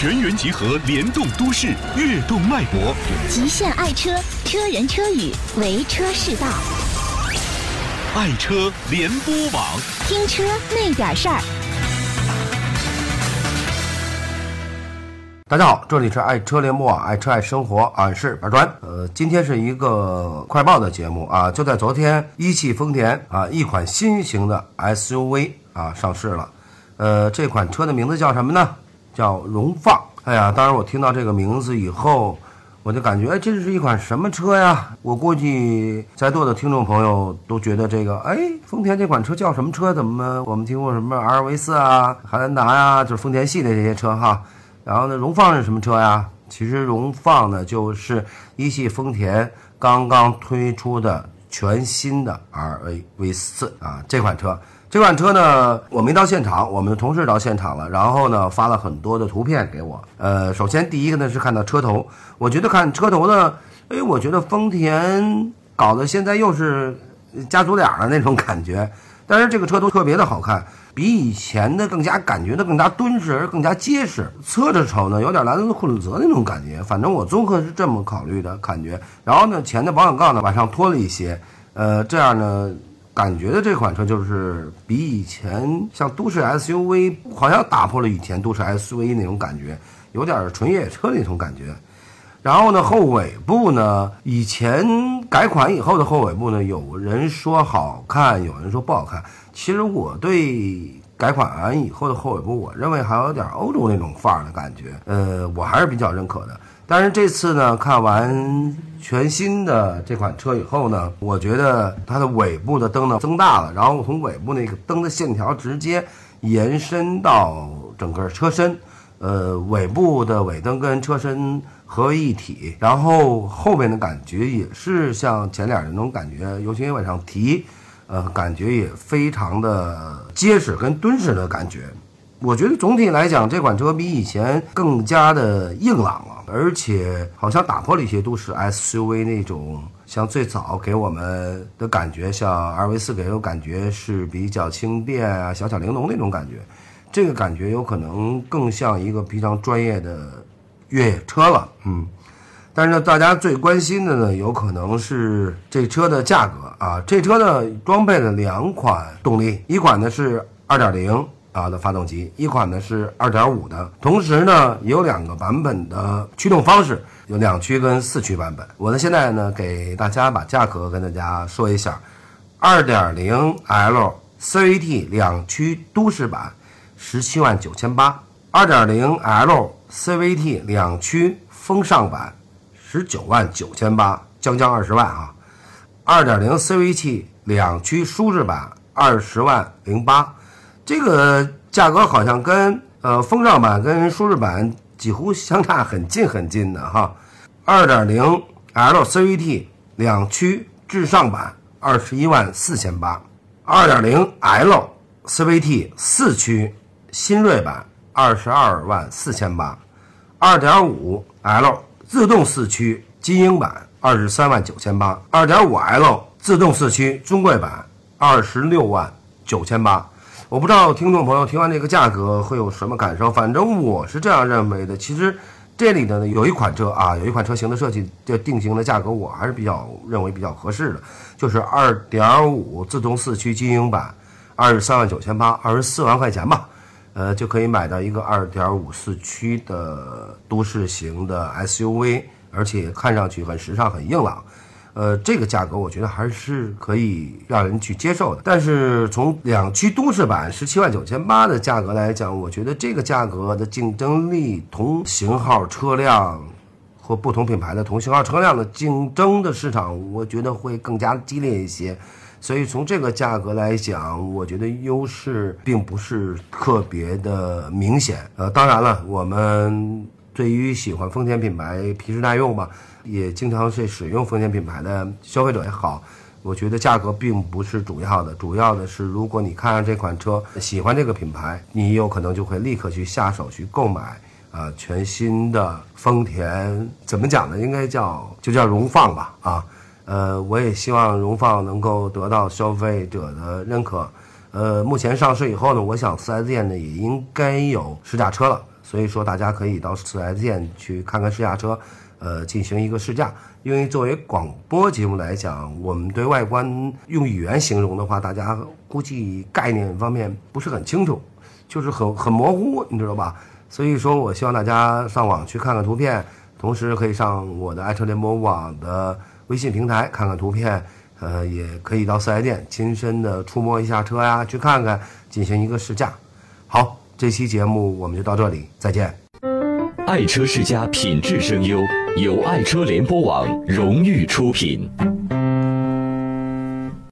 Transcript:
全员集合，联动都市，跃动脉搏。极限爱车，车人车语，为车是道。爱车联播网，听车那点事儿。大家好，这里是爱车联播网，爱车爱生活，俺是板砖。呃，今天是一个快报的节目啊，就在昨天，一汽丰田啊一款新型的 SUV 啊上市了。呃，这款车的名字叫什么呢？叫荣放。哎呀，当然我听到这个名字以后，我就感觉，哎，这是一款什么车呀？我估计在座的听众朋友都觉得这个，哎，丰田这款车叫什么车？怎么我们听过什么 R V 四啊、汉兰达呀，就是丰田系的这些车哈。然后呢，荣放是什么车呀？其实荣放呢，就是一汽丰田刚刚推出的全新的 R A V 四啊，这款车。这款车呢，我没到现场，我们的同事到现场了，然后呢发了很多的图片给我。呃，首先第一个呢是看到车头，我觉得看车头呢，哎，我觉得丰田搞得现在又是家族脸的那种感觉，但是这个车头特别的好看，比以前的更加感觉的更加敦实而，更加结实。侧着瞅呢，有点兰德酷泽那种感觉，反正我综合是这么考虑的感觉。然后呢，前的保险杠呢往上拖了一些，呃，这样呢。感觉的这款车就是比以前像都市 SUV，好像打破了以前都市 SUV 那种感觉，有点纯越野车那种感觉。然后呢，后尾部呢，以前改款以后的后尾部呢，有人说好看，有人说不好看。其实我对改款完以后的后尾部，我认为还有点欧洲那种范儿的感觉，呃，我还是比较认可的。但是这次呢，看完全新的这款车以后呢，我觉得它的尾部的灯呢增大了，然后从尾部那个灯的线条直接延伸到整个车身，呃，尾部的尾灯跟车身合为一体，然后后面的感觉也是像前脸的那种感觉，尤其往上提，呃，感觉也非常的结实跟敦实的感觉。我觉得总体来讲，这款车比以前更加的硬朗，而且好像打破了一些都市 SUV 那种像最早给我们的感觉，像 R V 四给我感觉是比较轻便啊、小巧玲珑那种感觉。这个感觉有可能更像一个非常专业的越野车了，嗯。但是呢，大家最关心的呢，有可能是这车的价格啊。这车呢，装备了两款动力，一款呢是2.0。啊的发动机，一款呢是二点五的，同时呢也有两个版本的驱动方式，有两驱跟四驱版本。我呢现在呢给大家把价格跟大家说一下，二点零 L CVT 两驱都市版十七万九千八，二点零 L CVT 两驱风尚版十九万九千八，将将二十万啊，二点零 CVT 两驱舒适版二十万零八。这个价格好像跟呃风尚版跟舒适版几乎相差很近很近的哈，二点零 L CVT 两驱至上版二十一万四千八，二点零 L CVT 四驱新锐版二十二万四千八，二点五 L 自动四驱精英版二十三万九千八，二点五 L 自动四驱尊贵版二十六万九千八。我不知道听众朋友听完这个价格会有什么感受，反正我是这样认为的。其实这里的呢有一款车啊，有一款车型的设计的定型的价格，我还是比较认为比较合适的，就是二点五自动四驱精英版，二十三万九千八，二十四万块钱吧，呃，就可以买到一个二点五四驱的都市型的 SUV，而且看上去很时尚、很硬朗。呃，这个价格我觉得还是可以让人去接受的。但是从两驱都市版十七万九千八的价格来讲，我觉得这个价格的竞争力，同型号车辆或不同品牌的同型号车辆的竞争的市场，我觉得会更加激烈一些。所以从这个价格来讲，我觉得优势并不是特别的明显。呃，当然了，我们。对于喜欢丰田品牌、皮实耐用吧，也经常去使用丰田品牌的消费者也好，我觉得价格并不是主要的，主要的是如果你看上这款车，喜欢这个品牌，你有可能就会立刻去下手去购买啊，全新的丰田怎么讲呢？应该叫就叫荣放吧啊，呃，我也希望荣放能够得到消费者的认可。呃，目前上市以后呢，我想四 S 店呢也应该有试驾车了。所以说大家可以到四 S 店去看看试驾车，呃，进行一个试驾。因为作为广播节目来讲，我们对外观用语言形容的话，大家估计概念方面不是很清楚，就是很很模糊，你知道吧？所以说我希望大家上网去看看图片，同时可以上我的爱车联盟网的微信平台看看图片，呃，也可以到四 S 店亲身的触摸一下车呀，去看看，进行一个试驾。这期节目我们就到这里，再见。爱车世家品质声优，由爱车联播网荣誉出品。